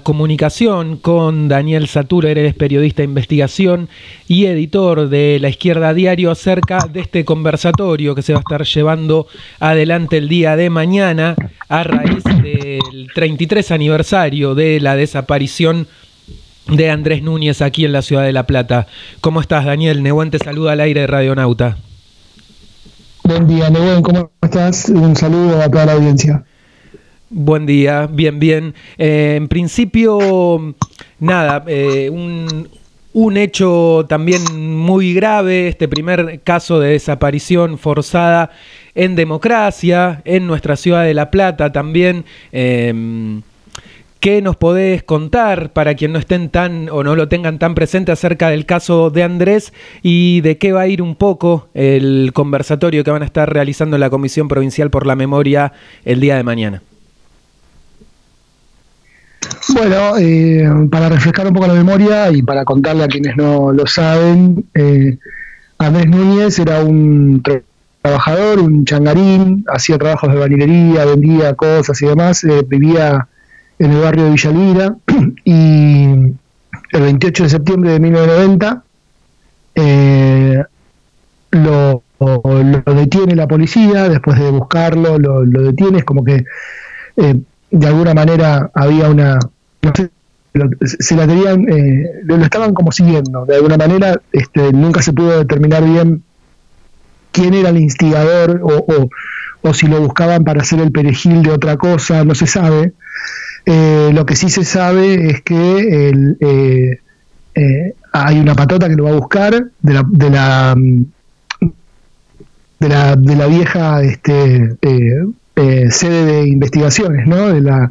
comunicación con Daniel Satur, eres periodista de investigación y editor de La Izquierda Diario acerca de este conversatorio que se va a estar llevando adelante el día de mañana a raíz del 33 aniversario de la desaparición de Andrés Núñez aquí en la ciudad de La Plata. ¿Cómo estás, Daniel? Nehuen te saluda al aire de Radionauta. Buen día, Nehuen, ¿cómo estás? Un saludo a toda la audiencia. Buen día, bien, bien. Eh, en principio, nada, eh, un, un, hecho también muy grave, este primer caso de desaparición forzada en democracia, en nuestra ciudad de La Plata también. Eh, ¿Qué nos podés contar para quien no estén tan o no lo tengan tan presente acerca del caso de Andrés y de qué va a ir un poco el conversatorio que van a estar realizando en la Comisión Provincial por la Memoria el día de mañana? Bueno, eh, para refrescar un poco la memoria y para contarle a quienes no lo saben, eh, Andrés Núñez era un trabajador, un changarín, hacía trabajos de banilería, vendía cosas y demás, eh, vivía en el barrio de Villalira y el 28 de septiembre de 1990 eh, lo, lo, detiene la policía, después de buscarlo lo, lo detiene, es como que eh, de alguna manera había una... No sé, se la tenían, eh, lo, estaban como siguiendo, de alguna manera este, nunca se pudo determinar bien quién era el instigador o, o, si lo buscaban para hacer el perejil de otra cosa, no se sabe. Eh, lo que sí se sabe es que el, eh, eh, hay una patota que lo va a buscar de la, de la, de la, de la vieja este, sede de investigaciones, ¿no? de la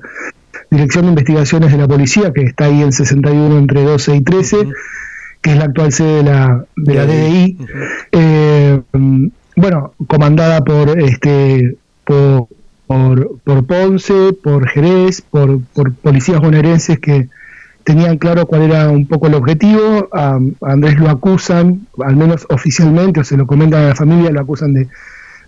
Dirección de Investigaciones de la Policía, que está ahí en 61 entre 12 y 13, que es la actual sede de la, de la DDI. bueno, comandada por este por por, por Ponce, por Jerez, por, por policías bonaerenses que tenían claro cuál era un poco el objetivo. A, Andrés lo acusan, al menos oficialmente, o se lo comentan a la familia, lo acusan de,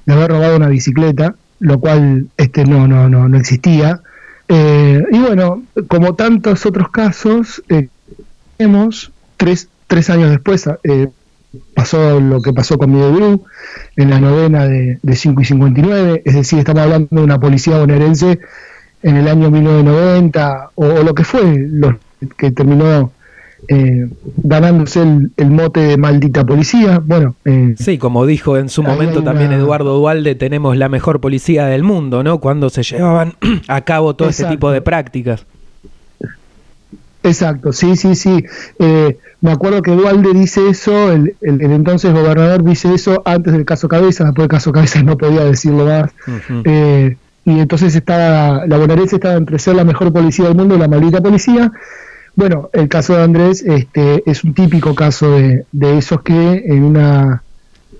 haber robado una bicicleta, lo cual este no, no, no, no existía. Eh, y bueno, como tantos otros casos, eh, tenemos tres, tres años después, eh, pasó lo que pasó con Miguel Bru en la novena de, de 5 y 59, es decir, estamos hablando de una policía bonaerense en el año 1990 o, o lo que fue, lo que terminó eh, ganándose el, mote de maldita policía. Bueno, eh, sí, como dijo en su momento también Eduardo Dualde, tenemos la mejor policía del mundo, ¿no? Cuando se llevaban a cabo todo ese tipo de prácticas. Exacto, sí, sí, sí. Eh, me acuerdo que Dualde dice eso, el, el, entonces gobernador dice eso antes del caso Cabeza, después del caso Cabeza no podía decirlo más. eh, y entonces estaba, la bonaerense estaba entre ser la mejor policía del mundo y la maldita policía. Bueno, el caso de Andrés este, es un típico caso de, de esos que en una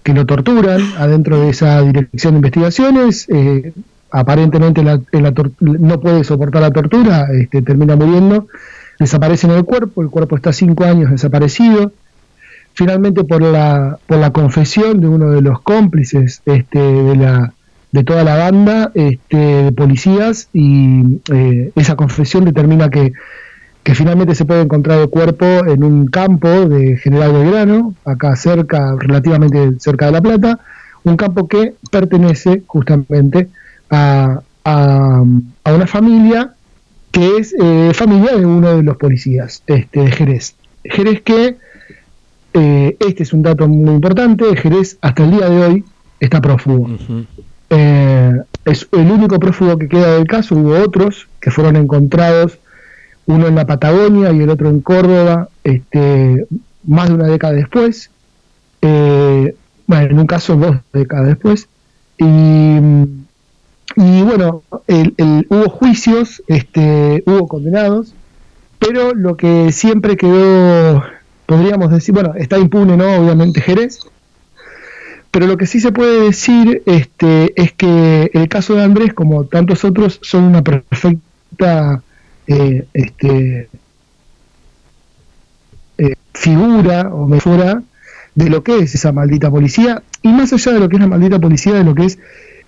que lo torturan adentro de esa dirección de investigaciones. Eh, aparentemente la, la no puede soportar la tortura, este, termina muriendo desaparece en el cuerpo, el cuerpo está cinco años desaparecido. Finalmente, por la, por la confesión de uno de los cómplices este, de, la, de toda la banda este, de policías, y eh, esa confesión determina que, que finalmente se puede encontrar el cuerpo en un campo de General Belgrano, acá cerca, relativamente cerca de La Plata, un campo que pertenece justamente a, a, a una familia que es eh, familia de uno de los policías este, de Jerez. Jerez que, eh, este es un dato muy importante, Jerez hasta el día de hoy está prófugo. eh, es el único prófugo que queda del caso, hubo otros que fueron encontrados, uno en la Patagonia y el otro en Córdoba, este, más de una década después, eh, bueno, en un caso dos décadas después, y y bueno, el, el, hubo juicios, este, hubo condenados, pero lo que siempre quedó, podríamos decir, bueno, está impune, ¿no? Obviamente Jerez, pero lo que sí se puede decir este, es que el caso de Andrés, como tantos otros, son una perfecta eh, este, eh, figura o mejora de lo que es esa maldita policía, y más allá de lo que es la maldita policía, de lo que es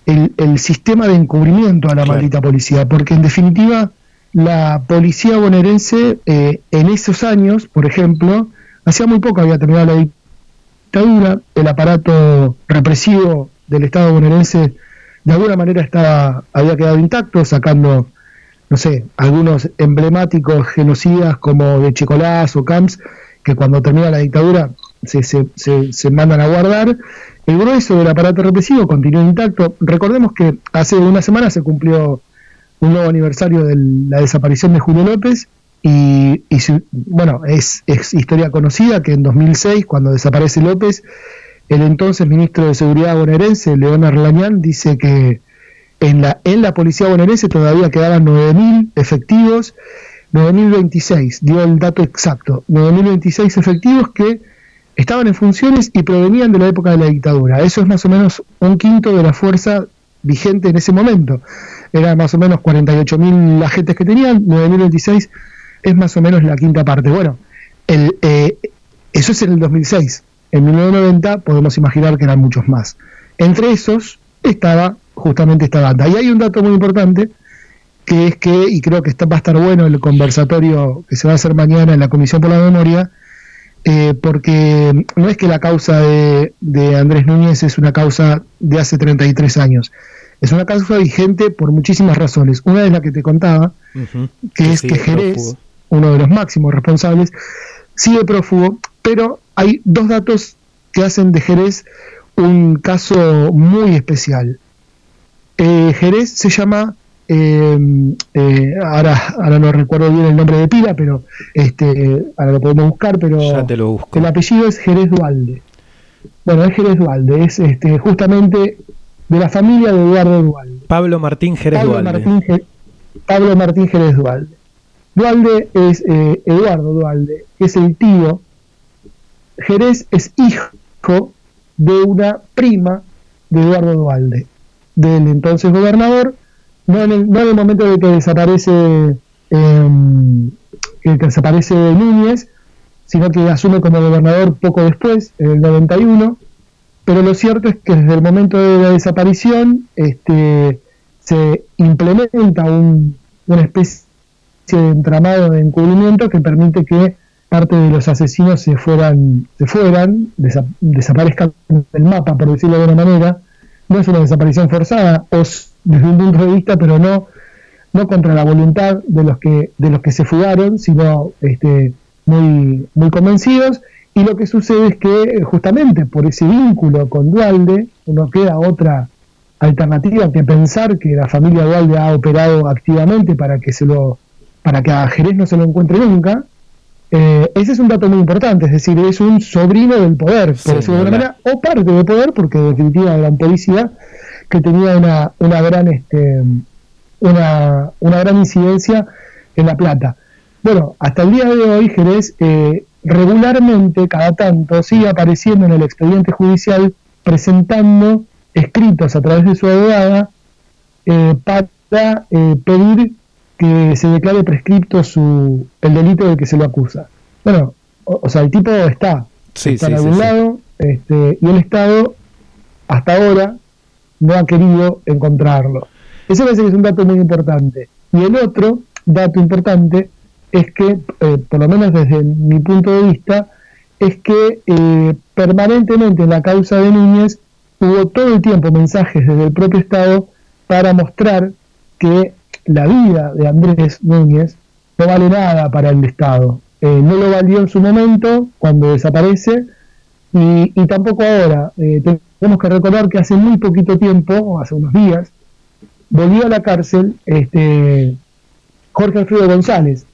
el, el sistema de encubrimiento a la claro. maldita policía, porque en definitiva la policía bonaerense eh, en esos años, por ejemplo, hacía muy poco había terminado la dictadura, el aparato represivo del Estado bonaerense de alguna manera estaba había quedado intacto, sacando, no sé, algunos emblemáticos genocidas como de Checolás o Camps, que cuando termina la dictadura se, se, se, mandan a guardar. El grueso del aparato represivo continúa intacto. Recordemos que hace una semana se cumplió un nuevo aniversario de la desaparición de Julio López y, bueno, es, es, historia conocida que en 2006, cuando desaparece López, el entonces ministro de Seguridad bonaerense, León Arlañán, dice que en la, policía bonaerense todavía quedaban 9.000 efectivos, 9.026, dio el dato exacto, 9.026 efectivos que estaban en funciones y provenían de la época de la dictadura. Eso es más o menos un quinto de la fuerza vigente en ese momento. Eran más o menos 48.000 agentes que tenían, 9.026 es más o menos la quinta parte. Bueno, eh, eso es en el 2006. En 1990 podemos imaginar que eran muchos más. Entre esos estaba justamente esta banda. Y hay un dato muy importante, que es que, y creo que está, va a estar bueno el conversatorio que se va a hacer mañana en la Comisión por la Memoria, eh, porque no es que la causa de, de, Andrés Núñez es una causa de hace 33 años, es una causa vigente por muchísimas razones. Una es la que te contaba, que es que Jerez, uno de los máximos responsables, sigue prófugo, pero hay dos datos que hacen de Jerez un caso muy especial. Eh, Jerez se llama, eh, eh, ahora, ahora no recuerdo bien el nombre de pila, pero este, ahora lo podemos buscar, pero el apellido es Jerez Dualde. Bueno, es Jerez Dualde, es este, justamente de la familia de Eduardo Dualde. Pablo Martín Jerez Dualde. Pablo Martín Jerez Dualde. Dualde es eh, Eduardo Dualde, es el tío. Jerez es hijo de una prima de Eduardo Dualde, del entonces gobernador, no en el, no en el momento de que desaparece eh, que desaparece Núñez, sino que asume como gobernador poco después, en el 91, pero lo cierto es que desde el momento de la desaparición este, se implementa un, una especie de entramado de encubrimiento que permite que parte de los asesinos se fueran, se fueran, desaparezcan del mapa, por decirlo de una manera. No es una desaparición forzada, o desde un punto de vista, pero no, no contra la voluntad de los que, de los que se fugaron, sino este, muy, muy convencidos. Y lo que sucede es que justamente por ese vínculo con Dualde, uno queda otra alternativa que pensar que la familia Dualde ha operado activamente para que se lo para que a Jerez no se lo encuentre nunca, eh, ese es un dato muy importante, es decir, es un sobrino del poder, por decirlo de alguna manera, o parte del poder, porque en definitiva era un policía que tenía una, una gran este, una, una gran incidencia en La Plata. Bueno, hasta el día de hoy Jerez eh, regularmente, cada tanto, sigue apareciendo en el expediente judicial presentando escritos a través de su abogada eh, para pedir que se declare prescripto su, el delito de que se lo acusa. Bueno, o, sea, el tipo está, está en algún lado, este, y el Estado hasta ahora no ha querido encontrarlo. Ese parece que es un dato muy importante. Y el otro dato importante es que, eh, por lo menos desde mi punto de vista, es que eh, permanentemente en la causa de Núñez hubo todo el tiempo mensajes desde el propio Estado para mostrar que la vida de Andrés Núñez no vale nada para el Estado. Eh, no lo valió en su momento, cuando desaparece, y, tampoco ahora. Eh, tenemos que recordar que hace muy poquito tiempo, hace unos días, volvió a la cárcel este, Jorge Alfredo González,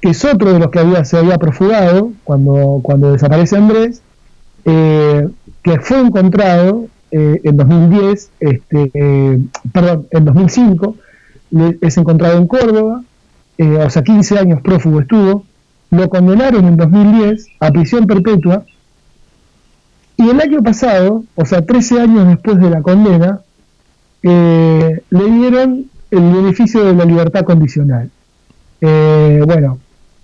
que es otro de los que había, se había profugado cuando, cuando desaparece Andrés, eh, que fue encontrado en 2010, este, perdón, en 2005, es encontrado en Córdoba, eh, o sea, 15 años prófugo estuvo, lo condenaron en 2010 a prisión perpetua, y el año pasado, o sea, 13 años después de la condena, eh, le dieron el beneficio de la libertad condicional. Eh, bueno,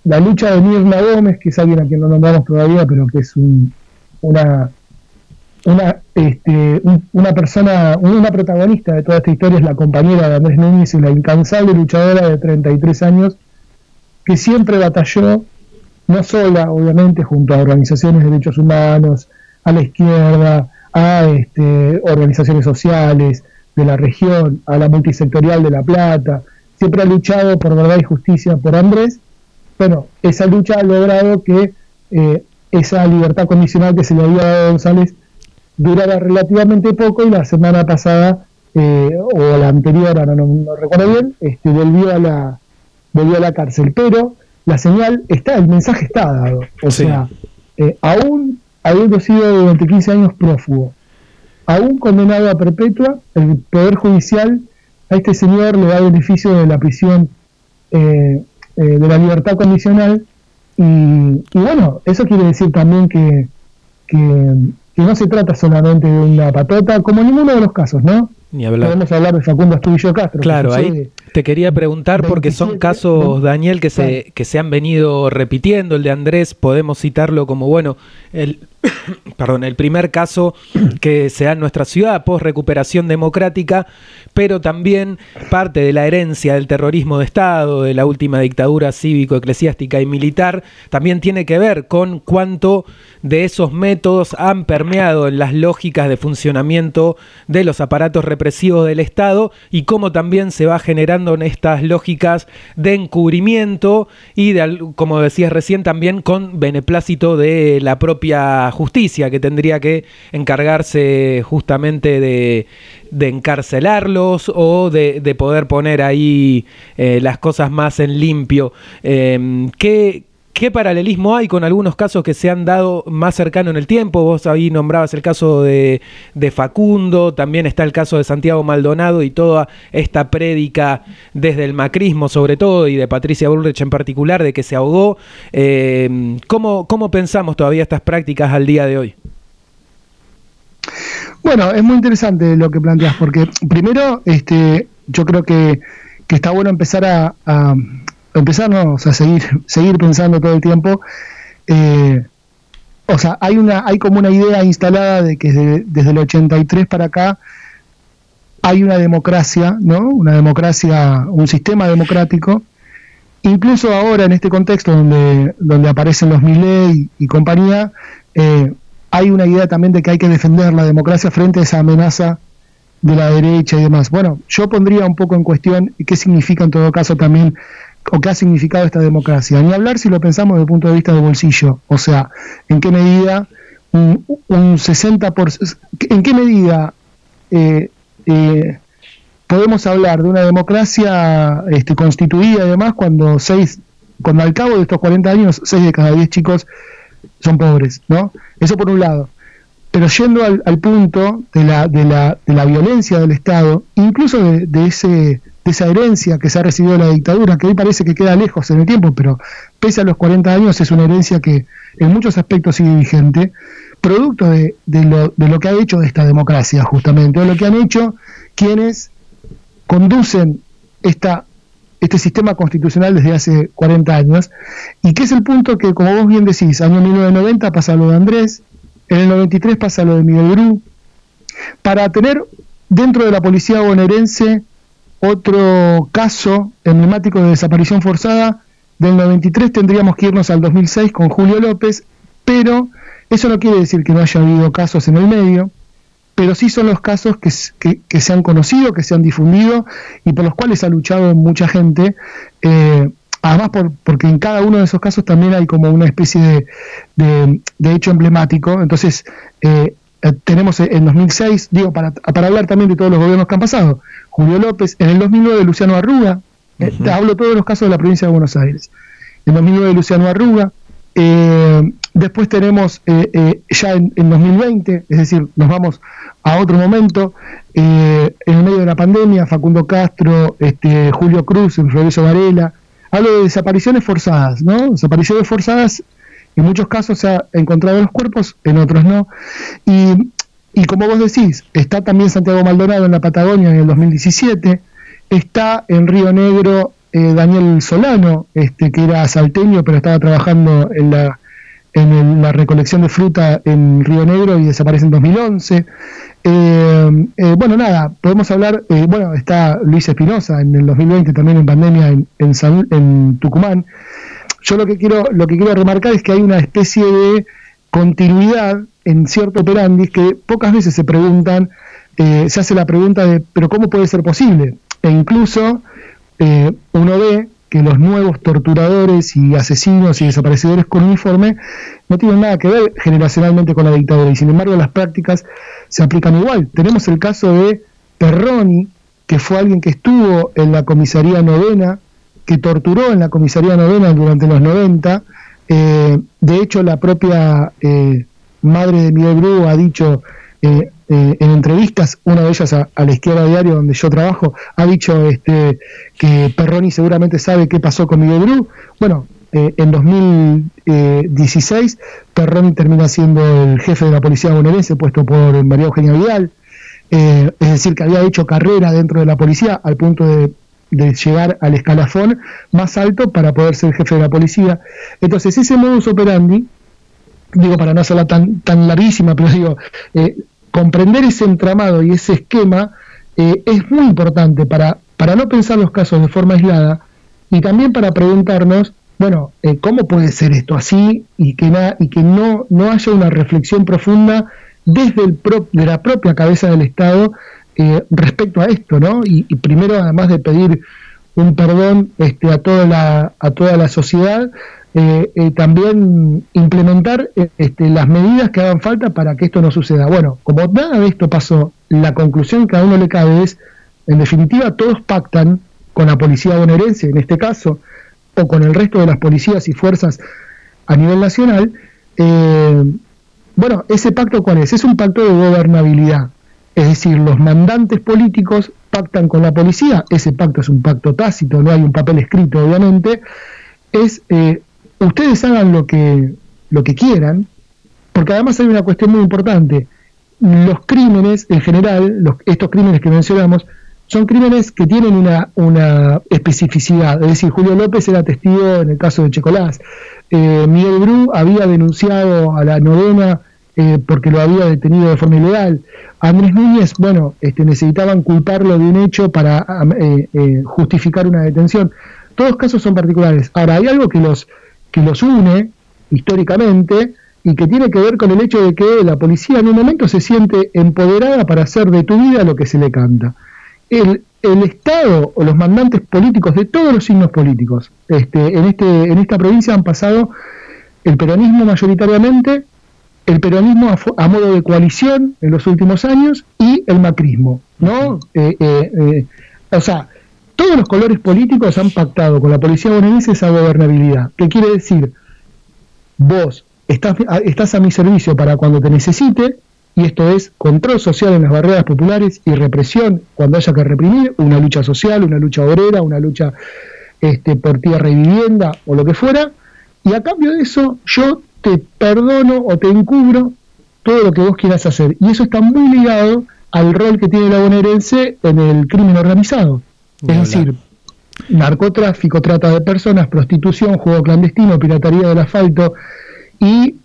la lucha de Mirna Gómez, que es alguien a quien no nombramos todavía, pero que es un, una, una, este, una persona, una protagonista de toda esta historia es la compañera de Andrés Núñez y la incansable luchadora de 33 años que siempre batalló, no sola, obviamente, junto a organizaciones de derechos humanos, a la izquierda, a este, organizaciones sociales de la región, a la multisectorial de La Plata, siempre ha luchado por verdad y justicia por Andrés. Bueno, esa lucha ha logrado que eh, esa libertad condicional que se le había dado a González durara relativamente poco y la semana pasada eh, o la anterior, ahora no, recuerdo bien, este, volvió a la volvió a la cárcel. Pero la señal está, el mensaje está dado. O sea, eh, aún habiendo sido durante 15 años prófugo, aún condenado a perpetua, el Poder Judicial a este señor le da beneficio de la prisión, eh, eh, de la libertad condicional. Y, bueno, eso quiere decir también que, que, no se trata solamente de una patota, como en ninguno de los casos, ¿no? Ni hablar. Podemos hablar de Facundo Astudillo Castro. Claro, ahí te quería preguntar porque son casos, Daniel, que se, que se han venido repitiendo. El de Andrés, podemos citarlo como, bueno, el, perdón, el primer caso que se da en nuestra ciudad, post recuperación democrática, pero también parte de la herencia del terrorismo de Estado, de la última dictadura cívico-eclesiástica y militar, también tiene que ver con cuánto de esos métodos han permeado en las lógicas de funcionamiento de los aparatos represivos del Estado y cómo también se va en estas lógicas de encubrimiento y, de, como decías recién, también con beneplácito de la propia justicia, que tendría que encargarse justamente de, encarcelarlos o de, poder poner ahí eh, las cosas más en limpio. Eh, ¿qué, ¿Qué paralelismo hay con algunos casos que se han dado más cercano en el tiempo? Vos ahí nombrabas el caso de, Facundo, también está el caso de Santiago Maldonado y toda esta prédica desde el macrismo sobre todo y de Patricia Bullrich en particular de que se ahogó. Eh, ¿cómo, ¿Cómo pensamos todavía estas prácticas al día de hoy? Bueno, es muy interesante lo que planteas, porque primero este, yo creo que, está bueno empezar a, empezarnos a seguir, seguir pensando todo el tiempo. Eh, o sea, hay una, hay como una idea instalada de que desde, el 83 para acá hay una democracia, ¿no? Una democracia, un sistema democrático. Incluso ahora en este contexto donde, donde aparecen los Milley y compañía, eh, hay una idea también de que hay que defender la democracia frente a esa amenaza de la derecha y demás. Bueno, yo pondría un poco en cuestión qué significa en todo caso también o qué ha significado esta democracia. Ni hablar si lo pensamos desde el punto de vista del bolsillo, o sea, en qué medida un, 60%, en qué medida eh, eh, podemos hablar de una democracia este, constituida y demás cuando seis, cuando al cabo de estos 40 años, 6 de cada 10 chicos son pobres, ¿no? Eso por un lado. Pero yendo al, punto de la, de, la, de la violencia del Estado, incluso de ese esa herencia que se ha recibido de la dictadura, que hoy parece que queda lejos en el tiempo, pero pese a los 40 años es una herencia que en muchos aspectos sigue vigente, producto de, lo, que ha hecho esta democracia justamente, o lo que han hecho quienes conducen esta, este sistema constitucional desde hace 40 años, y que es el punto que, como vos bien decís, año 1990 pasa lo de Andrés, en el 93 pasa lo de Miguel Bru, para tener dentro de la policía bonaerense otro caso emblemático de desaparición forzada del 93 tendríamos que irnos al 2006 con Julio López, pero eso no quiere decir que no haya habido casos en el medio, pero sí son los casos que, se han conocido, que se han difundido y por los cuales ha luchado mucha gente. Eh, además, por, porque en cada uno de esos casos también hay como una especie de, de, hecho emblemático. Entonces, eh, eh, tenemos en 2006, digo, para, para hablar también de todos los gobiernos que han pasado, Julio López, en el 2009 Luciano Arruga, eh, hablo todos los casos de la provincia de Buenos Aires, en 2009 Luciano Arruga, eh, después tenemos ya en, 2020, es decir, nos vamos a otro momento, en el medio de la pandemia, Facundo Castro, este, Julio Cruz, Florencio Varela, hablo de desapariciones forzadas, ¿no? Desapariciones forzadas en muchos casos se ha encontrado los cuerpos, en otros no. Y, y como vos decís, está también Santiago Maldonado en la Patagonia en el 2017, está en Río Negro eh, Daniel Solano, este, que era salteño pero estaba trabajando en la, en la recolección de fruta en Río Negro y desaparece en 2011. Eh, eh, bueno, nada, podemos hablar, eh, bueno, está Luis Espinosa en el 2020 también en pandemia en, en, Tucumán. Yo lo que quiero lo que quiero remarcar es que hay una especie de continuidad en cierto operandis que pocas veces se preguntan, se hace la pregunta de, pero ¿cómo puede ser posible? E incluso uno ve que los nuevos torturadores y asesinos y desaparecedores con uniforme no tienen nada que ver generacionalmente con la dictadura y sin embargo las prácticas se aplican igual. Tenemos el caso de Perroni, que fue alguien que estuvo en la comisaría novena, que torturó en la comisaría novena durante los 90. Eh, de hecho, la propia eh, madre de Miguel Bru ha dicho eh, eh, en entrevistas, una de ellas a, la izquierda diario donde yo trabajo, ha dicho este, que Perroni seguramente sabe qué pasó con Miguel Bru. Bueno, eh, en 2016 Perroni termina siendo el jefe de la policía bonaerense puesto por María Eugenia Vidal. es decir, que había hecho carrera dentro de la policía al punto de, de llegar al escalafón más alto para poder ser jefe de la policía. Entonces, ese modus operandi digo para no hacerla tan, tan larguísima, pero digo, eh, comprender ese entramado y ese esquema eh, es muy importante para, para no pensar los casos de forma aislada y también para preguntarnos, bueno, eh, ¿cómo puede ser esto así y que, y que no, no haya una reflexión profunda desde el de la propia cabeza del Estado respecto a esto, ¿no? Y, primero, además de pedir un perdón este, a, toda la, a toda la sociedad, eh, eh, también implementar eh, este, las medidas que hagan falta para que esto no suceda. Bueno, como nada de esto pasó, la conclusión que a uno le cabe es, en definitiva, todos pactan con la policía bonaerense, en este caso, o con el resto de las policías y fuerzas a nivel nacional. bueno, ese pacto cuál es? Es un pacto de gobernabilidad. Es decir, los mandantes políticos pactan con la policía, ese pacto es un pacto tácito, no hay un papel escrito, obviamente, es ustedes hagan lo que, lo que quieran, porque además hay una cuestión muy importante. Los crímenes, en general, los, estos crímenes que mencionamos, son crímenes que tienen una, una especificidad. Es decir, Julio López era testigo en el caso de Checolás. Eh, Miguel Bru había denunciado a la novena eh, porque lo había detenido de forma ilegal. Andrés Núñez, bueno, este, necesitaban culparlo de un hecho para eh, justificar una detención. Todos casos son particulares. Ahora, hay algo que los que los une históricamente y que tiene que ver con el hecho de que la policía en un momento se siente empoderada para hacer de tu vida lo que se le canta. El, el Estado o los mandantes políticos de todos los signos políticos este, en, este, en esta provincia han pasado el peronismo mayoritariamente, el peronismo a, modo de coalición en los últimos años y el macrismo. ¿no? Eh, eh, eh, o sea, todos los colores políticos han pactado con la policía bonaerense esa gobernabilidad. ¿Qué quiere decir? Vos estás, estás a mi servicio para cuando te necesite, y esto es control social en las barreras populares y represión cuando haya que reprimir, una lucha social, una lucha obrera, una lucha este, por tierra y vivienda o lo que fuera, y a cambio de eso yo te perdono o te encubro todo lo que vos quieras hacer. Y eso está muy ligado al rol que tiene la bonaerense en el crimen organizado. Es decir, narcotráfico, trata de personas, prostitución, juego clandestino, piratería del asfalto y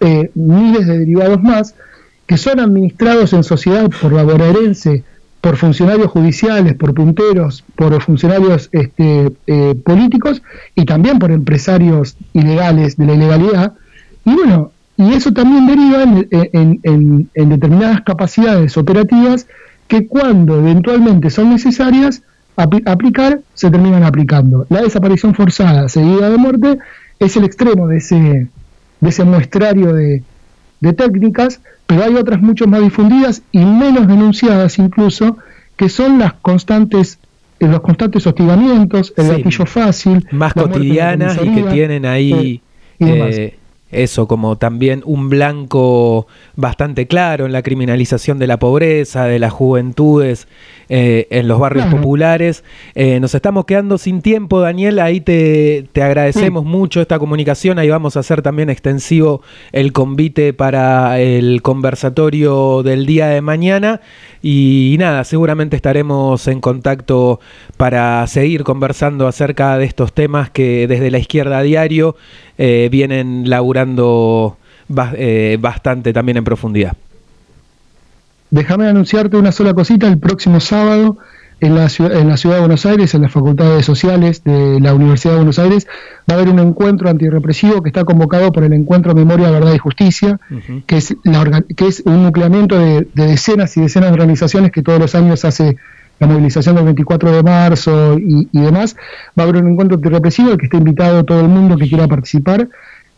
eh, miles de derivados más que son administrados en sociedad por la bonaerense, por funcionarios judiciales, por punteros, por funcionarios este, eh, políticos y también por empresarios ilegales de la ilegalidad. Y bueno, y eso también deriva en determinadas capacidades operativas que cuando eventualmente son necesarias aplicar, se terminan aplicando. La desaparición forzada seguida de muerte es el extremo de ese, de ese muestrario de, técnicas, pero hay otras mucho más difundidas y menos denunciadas incluso, que son las constantes eh, los constantes hostigamientos, el gatillo fácil, más cotidianas y que tienen ahí eh, eso como también un blanco bastante claro en la criminalización de la pobreza, de las juventudes eh, en los barrios populares. Eh, nos estamos quedando sin tiempo, Daniel, ahí te, agradecemos mucho esta comunicación, ahí vamos a hacer también extensivo el convite para el conversatorio del día de mañana. Y, nada, seguramente estaremos en contacto para seguir conversando acerca de estos temas que desde la izquierda a diario eh, vienen laburando eh, bastante también en profundidad. Déjame anunciarte una sola cosita, el próximo sábado en la, en la ciudad de Buenos Aires, en las facultades sociales de la Universidad de Buenos Aires, va a haber un encuentro antirrepresivo que está convocado por el Encuentro Memoria, Verdad y Justicia, que, es la, que es un nucleamiento de, decenas y decenas de organizaciones que todos los años hace la movilización del 24 de marzo y, y demás. Va a haber un encuentro antirrepresivo al que está invitado todo el mundo que quiera participar,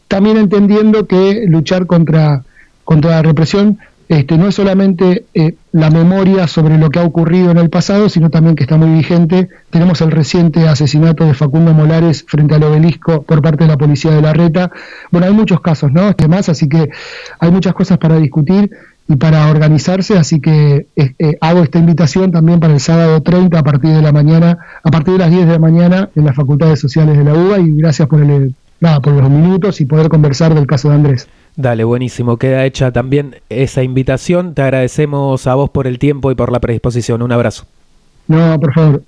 también entendiendo que luchar contra, contra la represión este, no es solamente eh, la memoria sobre lo que ha ocurrido en el pasado, sino también que está muy vigente. Tenemos el reciente asesinato de Facundo Molares frente al obelisco por parte de la policía de la Reta. Bueno, hay muchos casos, ¿no? Este más, así que hay muchas cosas para discutir y para organizarse, así que eh, hago esta invitación también para el sábado 30 a partir de la mañana, a partir de las 10 de la mañana en las facultades sociales de la UBA y gracias por el nada, por los minutos y poder conversar del caso de Andrés. Dale, buenísimo. Queda hecha también esa invitación. Te agradecemos a vos por el tiempo y por la predisposición. Un abrazo. No, por favor.